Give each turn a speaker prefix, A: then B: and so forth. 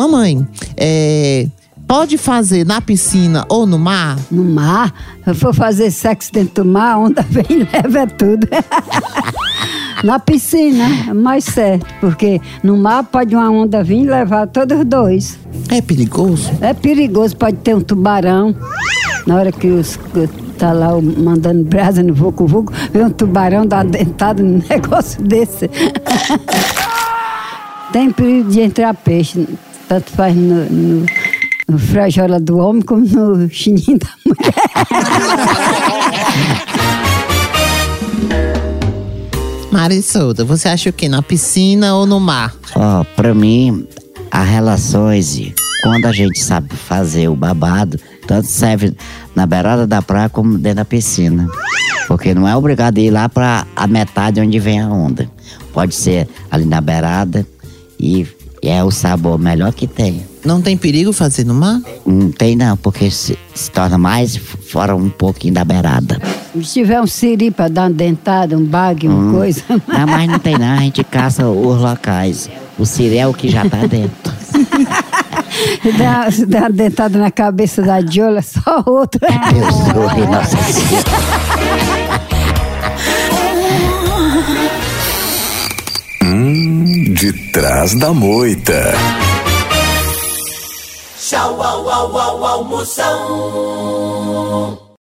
A: Mamãe, é, pode fazer na piscina ou no mar?
B: No mar, eu for fazer sexo dentro do mar, a onda vem e leva tudo. Na piscina é mais certo, porque no mar pode uma onda vir e levar todos os dois.
A: É perigoso?
B: É perigoso, pode ter um tubarão. Na hora que os tá lá mandando brasa no vucu vucu, vem um tubarão dar dentada num negócio desse. Tem perigo de entrar peixe, tanto faz no, no, no frajola do homem como no chininho da mulher.
A: Marissolda, você acha o quê? Na piscina ou no mar?
C: Ó, pra mim, as relações, quando a gente sabe fazer o babado, tanto serve na beirada da praia como dentro da piscina. Porque não é obrigado a ir lá pra a metade onde vem a onda. Pode ser ali na beirada e, e é o sabor melhor que tem.
A: Não tem perigo fazer no mar?
C: Não tem não, porque se, se torna mais fora um pouquinho da beirada.
B: Se tiver um siri pra dar uma dentada, um bague, uma coisa.
C: Não, mas não tem não, a gente caça os locais. O siri é o que já tá dentro.
B: Se der, se der uma dentada na cabeça da Diola, só outra.
C: Deus do Nossa Senhora.
D: De trás da moita.
E: Tchau, au, au, au, almoção.